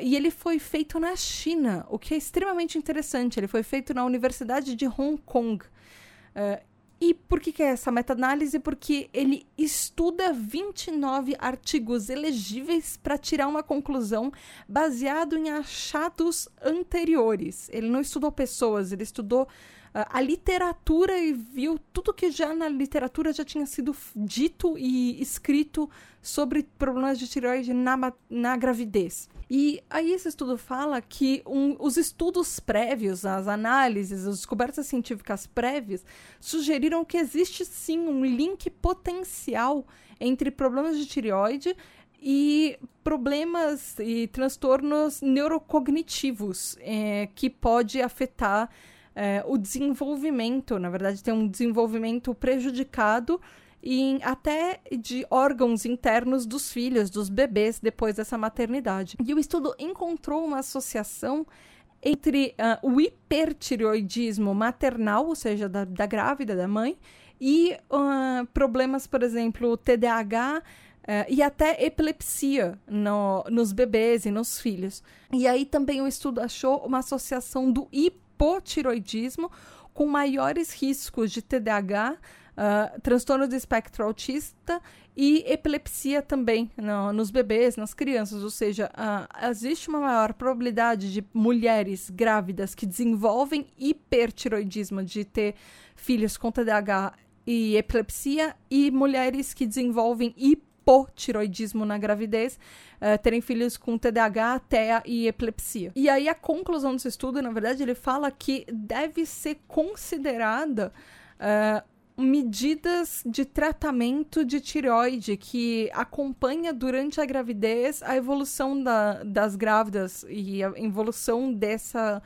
e ele foi feito na China, o que é extremamente interessante. Ele foi feito na Universidade de Hong Kong. Uh, E por que, que é essa meta-análise? Porque ele estuda 29 artigos elegíveis para tirar uma conclusão baseado em achados anteriores. Ele não estudou pessoas, ele estudou a literatura e viu tudo que já na literatura já tinha sido dito e escrito sobre problemas de tireoide na, na gravidez. E aí esse estudo fala que um, os estudos prévios, as análises, as descobertas científicas prévias sugeriram que existe sim um link potencial entre problemas de tireoide e problemas e transtornos neurocognitivos é, que pode afetar é, o desenvolvimento, na verdade, tem um desenvolvimento prejudicado em, até de órgãos internos dos filhos, dos bebês, depois dessa maternidade. E o estudo encontrou uma associação entre uh, o hipertireoidismo maternal, ou seja, da, da grávida, da mãe, e uh, problemas, por exemplo, TDAH uh, e até epilepsia no, nos bebês e nos filhos. E aí também o estudo achou uma associação do hiper hipotiroidismo com maiores riscos de TDAH, uh, transtorno do espectro autista e epilepsia também no, nos bebês, nas crianças. Ou seja, uh, existe uma maior probabilidade de mulheres grávidas que desenvolvem hipertiroidismo, de ter filhos com TDAH e epilepsia, e mulheres que desenvolvem hipotiroidismo hipotiroidismo na gravidez, uh, terem filhos com TDAH, TEA e epilepsia. E aí a conclusão desse estudo, na verdade, ele fala que deve ser considerada uh, medidas de tratamento de tireoide que acompanha durante a gravidez a evolução da, das grávidas e a evolução dessa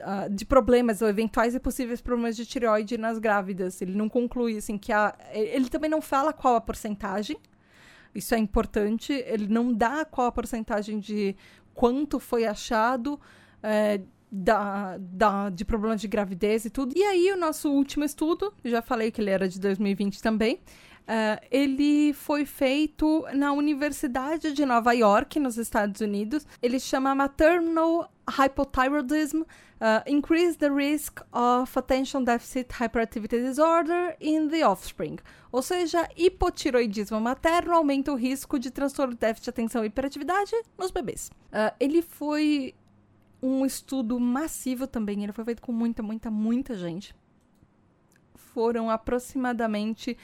Uh, de problemas ou eventuais e possíveis problemas de tireoide nas grávidas. Ele não conclui assim que a, ele também não fala qual a porcentagem, isso é importante. Ele não dá qual a porcentagem de quanto foi achado é, da, da, de problemas de gravidez e tudo. E aí, o nosso último estudo, já falei que ele era de 2020 também. Uh, ele foi feito na Universidade de Nova York, nos Estados Unidos. Ele chama Maternal Hypothyroidism uh, Increase the Risk of Attention Deficit Hyperactivity Disorder in the Offspring. Ou seja, hipotiroidismo materno aumenta o risco de transtorno de déficit de atenção e hiperatividade nos bebês. Uh, ele foi um estudo massivo também, ele foi feito com muita, muita, muita gente. Foram aproximadamente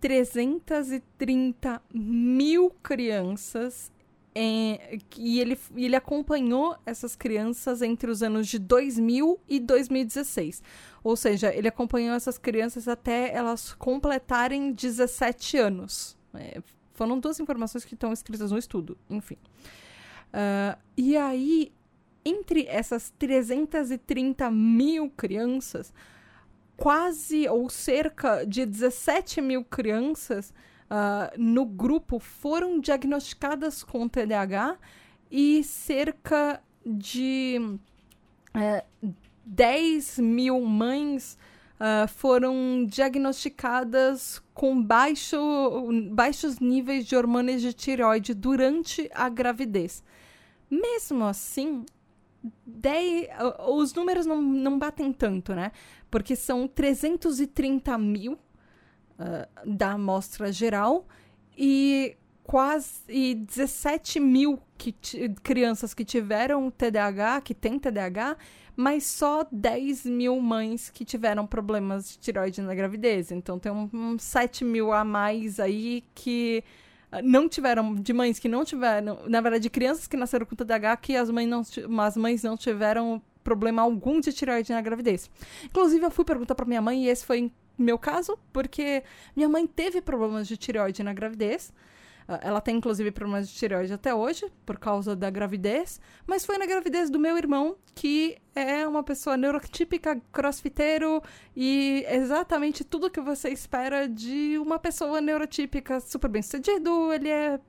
330 mil crianças em, e ele, ele acompanhou essas crianças entre os anos de 2000 e 2016. Ou seja, ele acompanhou essas crianças até elas completarem 17 anos. É, foram duas informações que estão escritas no estudo, enfim. Uh, e aí, entre essas 330 mil crianças, quase ou cerca de 17 mil crianças uh, no grupo foram diagnosticadas com TDAH e cerca de uh, é, 10 mil mães uh, foram diagnosticadas com baixo, baixos níveis de hormônios de tireoide durante a gravidez. Mesmo assim, 10, os números não, não batem tanto, né? Porque são 330 mil uh, da amostra geral e quase e 17 mil que crianças que tiveram TDAH, que têm TDAH, mas só 10 mil mães que tiveram problemas de tireoide na gravidez. Então tem uns um, um 7 mil a mais aí que não tiveram, de mães que não tiveram, na verdade, de crianças que nasceram com TDAH, que as mães não, as mães não tiveram problema algum de tireoide na gravidez. Inclusive, eu fui perguntar para minha mãe, e esse foi meu caso, porque minha mãe teve problemas de tireoide na gravidez. Ah, ela tem, inclusive, problemas de tireoide até hoje, por causa da gravidez. Mas foi na gravidez do meu irmão, que é uma pessoa neurotípica, crossfiteiro e exatamente tudo que você espera de uma pessoa neurotípica super bem sucedido. Ele é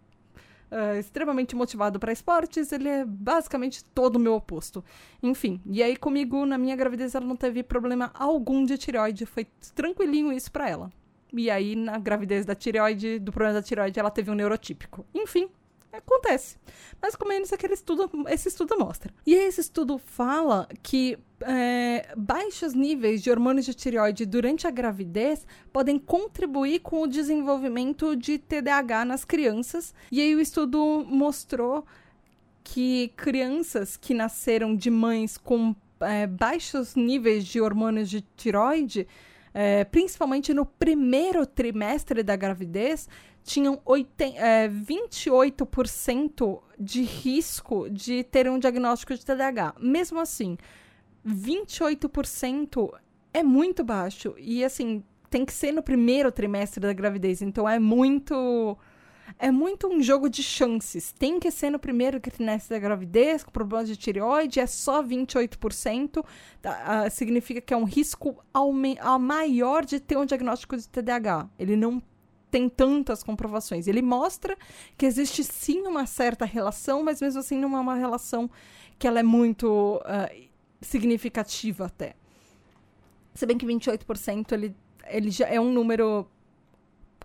Uh, extremamente motivado para esportes, ele é basicamente todo o meu oposto. Enfim, e aí comigo, na minha gravidez, ela não teve problema algum de tireoide, foi tranquilinho isso para ela. E aí, na gravidez da tireoide, do problema da tireoide, ela teve um neurotípico. Enfim, Acontece. Mais ou menos aquele estudo, esse estudo mostra. E esse estudo fala que é, baixos níveis de hormônios de tireoide durante a gravidez podem contribuir com o desenvolvimento de TDAH nas crianças. E aí o estudo mostrou que crianças que nasceram de mães com é, baixos níveis de hormônios de tiroide, é, principalmente no primeiro trimestre da gravidez, tinham 80, é, 28% de risco de ter um diagnóstico de TDAH. Mesmo assim, 28% é muito baixo. E assim, tem que ser no primeiro trimestre da gravidez. Então é muito é muito um jogo de chances. Tem que ser no primeiro trimestre da gravidez, com problemas de tireoide, é só 28%. Tá? Uh, significa que é um risco ao maior de ter um diagnóstico de TDAH. Ele não tem tantas comprovações. Ele mostra que existe sim uma certa relação, mas mesmo assim não é uma relação que ela é muito uh, significativa até. Se bem que 28% ele, ele já é um número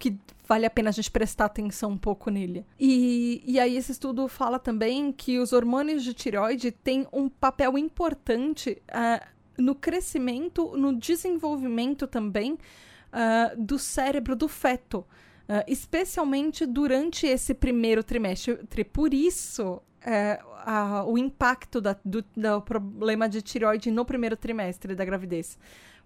que vale a pena a gente prestar atenção um pouco nele. E, e aí esse estudo fala também que os hormônios de tireoide têm um papel importante uh, no crescimento, no desenvolvimento também uh, do cérebro do feto. Uh, especialmente durante esse primeiro trimestre. Por isso, a, o impacto da, do, do problema de tireoide no primeiro trimestre da gravidez.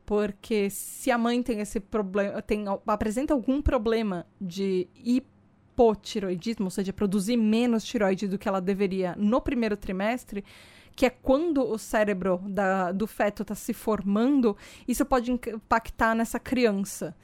Porque se a mãe tem esse problema, tem, apresenta algum problema de hipotiroidismo, ou seja, produzir menos tiroide do que ela deveria no primeiro trimestre, que é quando o cérebro da, do feto está se formando, isso pode impactar nessa criança.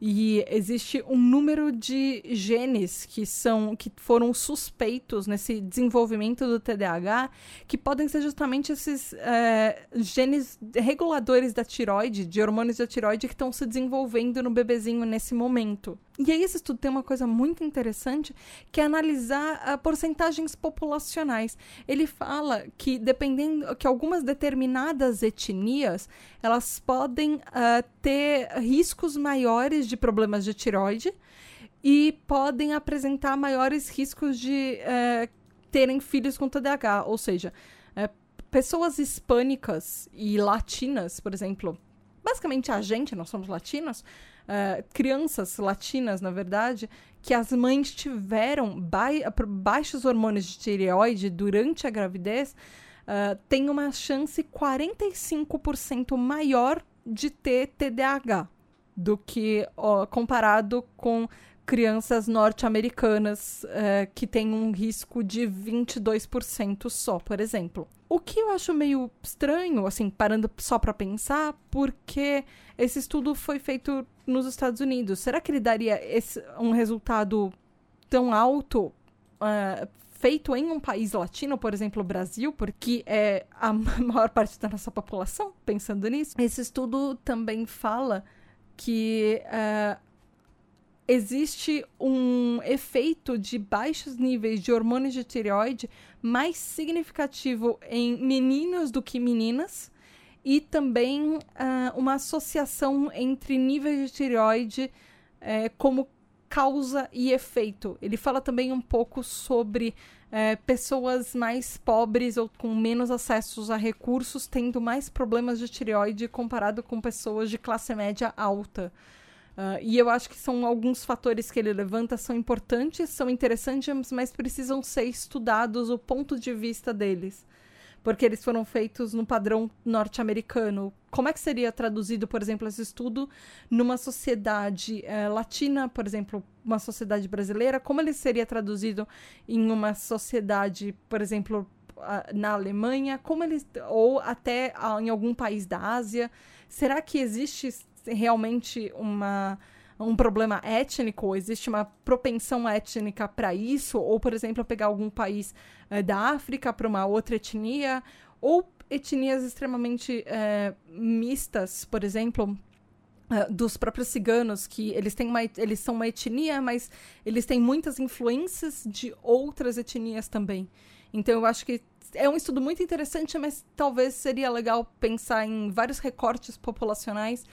E existe um número de genes que são que foram suspeitos nesse desenvolvimento do TDAH, que podem ser justamente esses é, genes reguladores da tiroide, de hormônios da tiroide que estão se desenvolvendo no bebezinho nesse momento. E aí esse estudo tem uma coisa muito interessante, que é analisar uh, porcentagens populacionais. Ele fala que dependendo que algumas determinadas etnias, elas podem uh, ter riscos maiores de problemas de tiroide e podem apresentar maiores riscos de uh, terem filhos com TDAH, ou seja, uh, pessoas hispânicas e latinas, por exemplo, basicamente a gente, nós somos latinos, uh, crianças latinas, na verdade, que as mães tiveram ba baixos hormônios de tireoide durante a gravidez, uh, tem uma chance 45% maior de ter TDAH do que comparado com crianças norte-americanas uh, que têm um risco de 22% só, por exemplo. O que eu acho meio estranho, assim, parando só para pensar, porque esse estudo foi feito nos Estados Unidos. Será que ele daria esse, um resultado tão alto uh, feito em um país latino, por exemplo, o Brasil, porque é a maior parte da nossa população, pensando nisso? Esse estudo também fala que uh, existe um efeito de baixos níveis de hormônios de tireoide mais significativo em meninos do que meninas e também uh, uma associação entre níveis de tireoide uh, como causa e efeito. Ele fala também um pouco sobre uh, pessoas mais pobres ou com menos acessos a recursos tendo mais problemas de tireoide comparado com pessoas de classe média alta. Uh, e eu acho que são alguns fatores que ele levanta, são importantes, são interessantes, mas precisam ser estudados o ponto de vista deles. Porque eles foram feitos no padrão norte-americano. Como é que seria traduzido, por exemplo, esse estudo numa sociedade uh, latina, por exemplo, uma sociedade brasileira? Como ele seria traduzido em uma sociedade, por exemplo, na Alemanha? Como ele, ou até em algum país da Ásia? Será que existe realmente uma um problema étnico, existe uma propensão étnica para isso, ou, por exemplo, pegar algum país eh, da África para uma outra etnia, ou etnias extremamente eh, mistas, por exemplo, uh, dos próprios ciganos, que eles, têm uma, eles são uma etnia, mas eles têm muitas influências de outras etnias também. Então, eu acho que é um estudo muito interessante, mas talvez seria legal pensar em vários recortes populacionais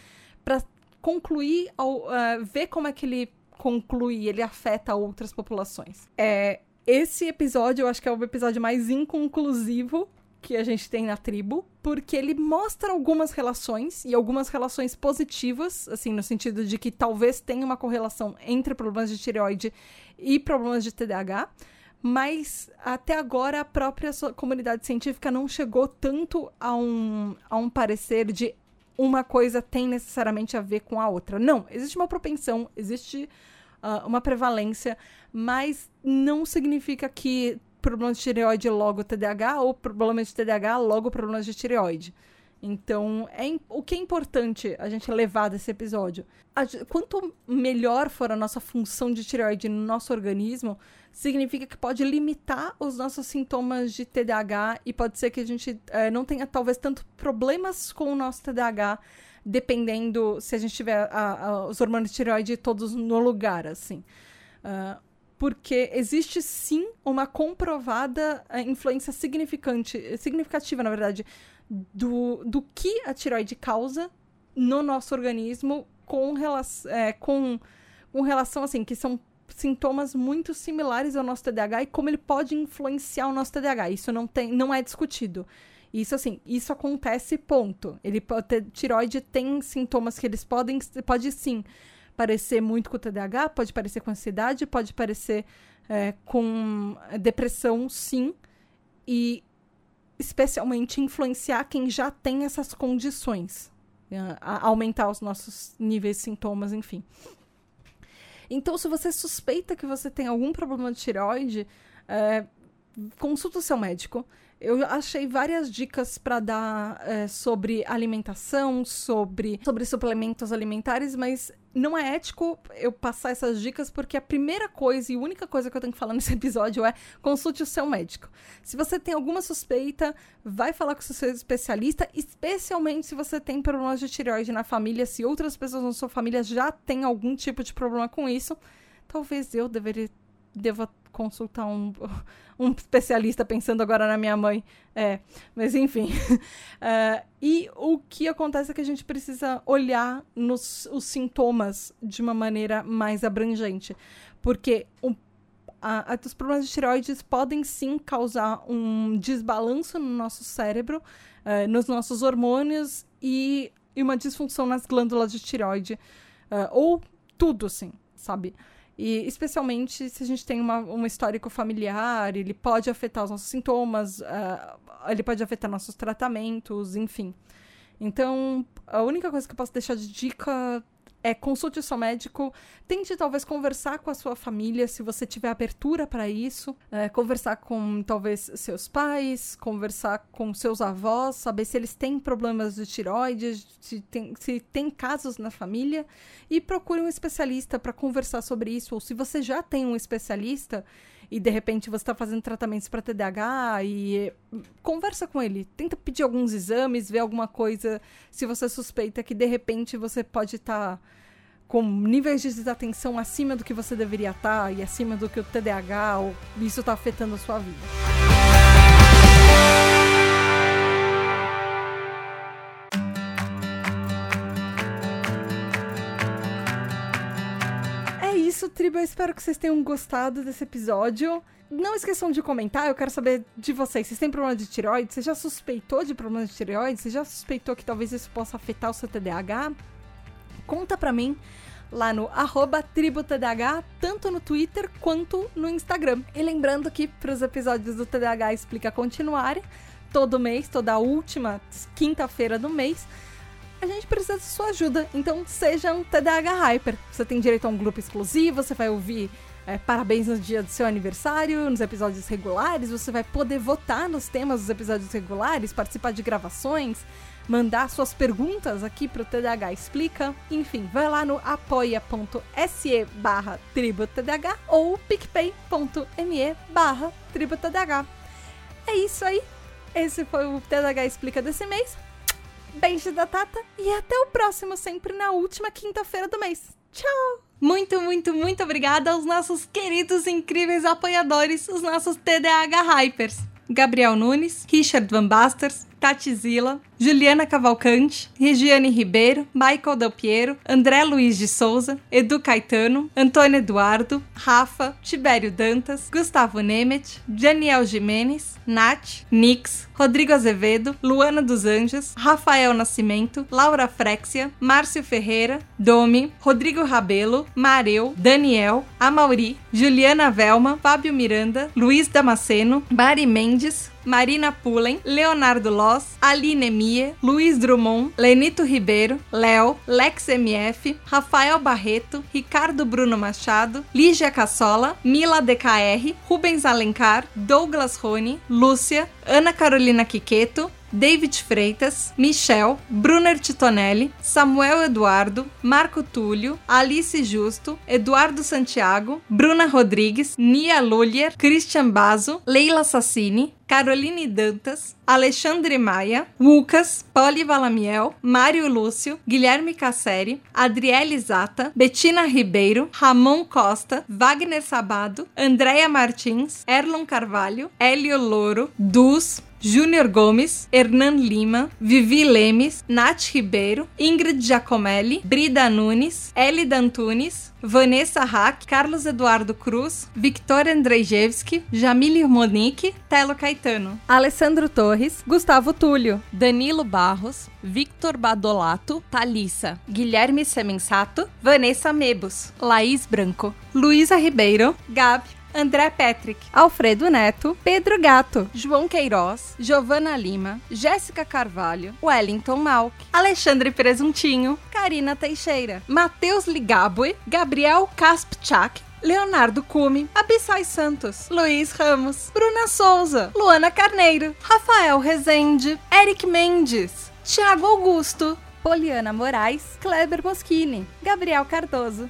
para concluir, ao, uh, ver como é que ele conclui, ele afeta outras populações. É, esse episódio eu acho que é o episódio mais inconclusivo que a gente tem na tribo, porque ele mostra algumas relações e algumas relações positivas, assim, no sentido de que talvez tenha uma correlação entre problemas de tireoide e problemas de TDAH, mas até agora a própria comunidade científica não chegou tanto a um, a um parecer de uma coisa tem necessariamente a ver com a outra. Não, existe uma propensão, existe uh, uma prevalência, mas não significa que problemas de tireoide logo TDAH ou problemas de TDAH logo problemas de tireoide. Então, é, o que é importante a gente levar desse episódio? A, quanto melhor for a nossa função de tireoide no nosso organismo, significa que pode limitar os nossos sintomas de TDAH e pode ser que a gente é, não tenha, talvez, tanto problemas com o nosso TDAH, dependendo se a gente tiver a, a, os hormônios de tireoide todos no lugar, assim. Uh, porque existe sim uma comprovada uh, influência significante, significativa, na verdade, do, do que a tireoide causa no nosso organismo com, relação, é, com, com relação, assim, que são sintomas muito similares ao nosso TDAH e como ele pode influenciar o nosso TDAH. Isso não, tem, não é discutido. Isso, assim, isso acontece, ponto. Ele tiroide tem sintomas que eles podem, pode sim parecer muito com o TDAH, pode parecer com ansiedade, pode parecer é, com depressão, sim. E especialmente influenciar quem já tem essas condições. É, aumentar os nossos níveis de sintomas, enfim. Então, se você suspeita que você tem algum problema de tireoide, é, consulta o seu médico. Eu achei várias dicas para dar é, sobre alimentação, sobre, sobre suplementos alimentares, mas não é ético eu passar essas dicas porque a primeira coisa e única coisa que eu tenho que falar nesse episódio é consulte o seu médico. Se você tem alguma suspeita, vai falar com o seu especialista, especialmente se você tem problemas de tireoide na família, se outras pessoas na sua família já têm algum tipo de problema com isso, talvez eu deveria deva consultar um, um especialista pensando agora na minha mãe. É, mas enfim. uh, e o que acontece é que a gente precisa olhar nos, os sintomas de uma maneira mais abrangente. Porque o, a, a, os problemas de tireoides podem sim causar um desbalanço no nosso cérebro, uh, nos nossos hormônios e, e, uma disfunção nas glândulas de tireoide. Uh, ou tudo, assim, sabe? E especialmente se a gente tem uma, um histórico familiar, ele pode afetar os nossos sintomas, uh, ele pode afetar nossos tratamentos, enfim. Então, a única coisa que eu posso deixar de dica é consulte o seu médico, tente talvez conversar com a sua família, se você tiver abertura para isso, é, conversar com talvez seus pais, conversar com seus avós, saber se eles têm problemas de tiroide, se tem, se tem casos na família, e procure um especialista para conversar sobre isso, ou se você já tem um especialista, e de repente você está fazendo tratamentos para TDAH e conversa com ele, tenta pedir alguns exames, ver alguma coisa, se você suspeita que de repente você pode estar tá com níveis de desatenção acima do que você deveria estar tá, e acima do que o TDAH ou isso está afetando a sua vida. Tribo. Eu espero que vocês tenham gostado desse episódio. Não esqueçam de comentar, eu quero saber de vocês. Vocês têm problema de tireoide? Você já suspeitou de problema de tireoide? Você já suspeitou que talvez isso possa afetar o seu TDAH? Conta pra mim lá no tributdh, tanto no Twitter quanto no Instagram. E lembrando que para os episódios do TDAH Explica continuarem, todo mês, toda última quinta-feira do mês, a gente precisa de sua ajuda. Então seja um TDAH Hyper. Você tem direito a um grupo exclusivo, você vai ouvir é, parabéns no dia do seu aniversário, nos episódios regulares, você vai poder votar nos temas dos episódios regulares, participar de gravações, mandar suas perguntas aqui pro TDAH Explica. Enfim, vai lá no apoia.se barra ou picpay.me barra. É isso aí. Esse foi o TDAH Explica desse mês. Beijo da Tata e até o próximo, sempre na última quinta-feira do mês. Tchau! Muito, muito, muito obrigada aos nossos queridos, incríveis apoiadores, os nossos TDAH Hypers. Gabriel Nunes, Richard Van Basters, Tatizila, Juliana Cavalcante, Regiane Ribeiro, Michael Del Piero, André Luiz de Souza, Edu Caetano, Antônio Eduardo, Rafa, Tibério Dantas, Gustavo Nemet, Daniel Jimenez, Nath, Nix, Rodrigo Azevedo, Luana dos Anjos, Rafael Nascimento, Laura Frexia, Márcio Ferreira, Domi, Rodrigo Rabelo, Mareu, Daniel, Amauri, Juliana Velma, Fábio Miranda, Luiz Damasceno, Mari Mendes, Marina Pullen, Leonardo Loss, Aline Mie, Luiz Drummond, Lenito Ribeiro, Léo, Lex MF, Rafael Barreto, Ricardo Bruno Machado, Lígia Cassola, Mila DKR, Rubens Alencar, Douglas Rony, Lúcia, Ana Carolina Quiqueto, David Freitas, Michel, Brunner Titonelli, Samuel Eduardo, Marco Túlio, Alice Justo, Eduardo Santiago, Bruna Rodrigues, Nia Lulier, Christian Bazo, Leila Sassini, Caroline Dantas, Alexandre Maia, Lucas, Poli Valamiel, Mário Lúcio, Guilherme Casseri, Adriele Zata, Betina Ribeiro, Ramon Costa, Wagner Sabado, Andréia Martins, Erlon Carvalho, Hélio Louro, Dus, Júnior Gomes, Hernan Lima, Vivi Lemes, Nath Ribeiro, Ingrid Giacomelli, Brida Nunes, Elida Antunes, Vanessa Hack, Carlos Eduardo Cruz, Victor Andrzejewski, Jamile Monique, Telo Caetano, Alessandro Torres, Gustavo Túlio, Danilo Barros, Victor Badolato, Thalissa, Guilherme Semensato, Vanessa Mebos, Laís Branco, Luísa Ribeiro, Gabi, André Patrick, Alfredo Neto, Pedro Gato, João Queiroz, Giovana Lima, Jéssica Carvalho, Wellington Malk, Alexandre Presuntinho, Karina Teixeira, Matheus Ligabue, Gabriel Kaspchak, Leonardo Cume, Abissai Santos, Luiz Ramos, Bruna Souza, Luana Carneiro, Rafael Rezende, Eric Mendes, Thiago Augusto, Poliana Moraes, Kleber Moschini, Gabriel Cardoso,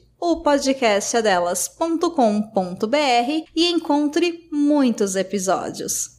o podcast é delas.com.br e encontre muitos episódios.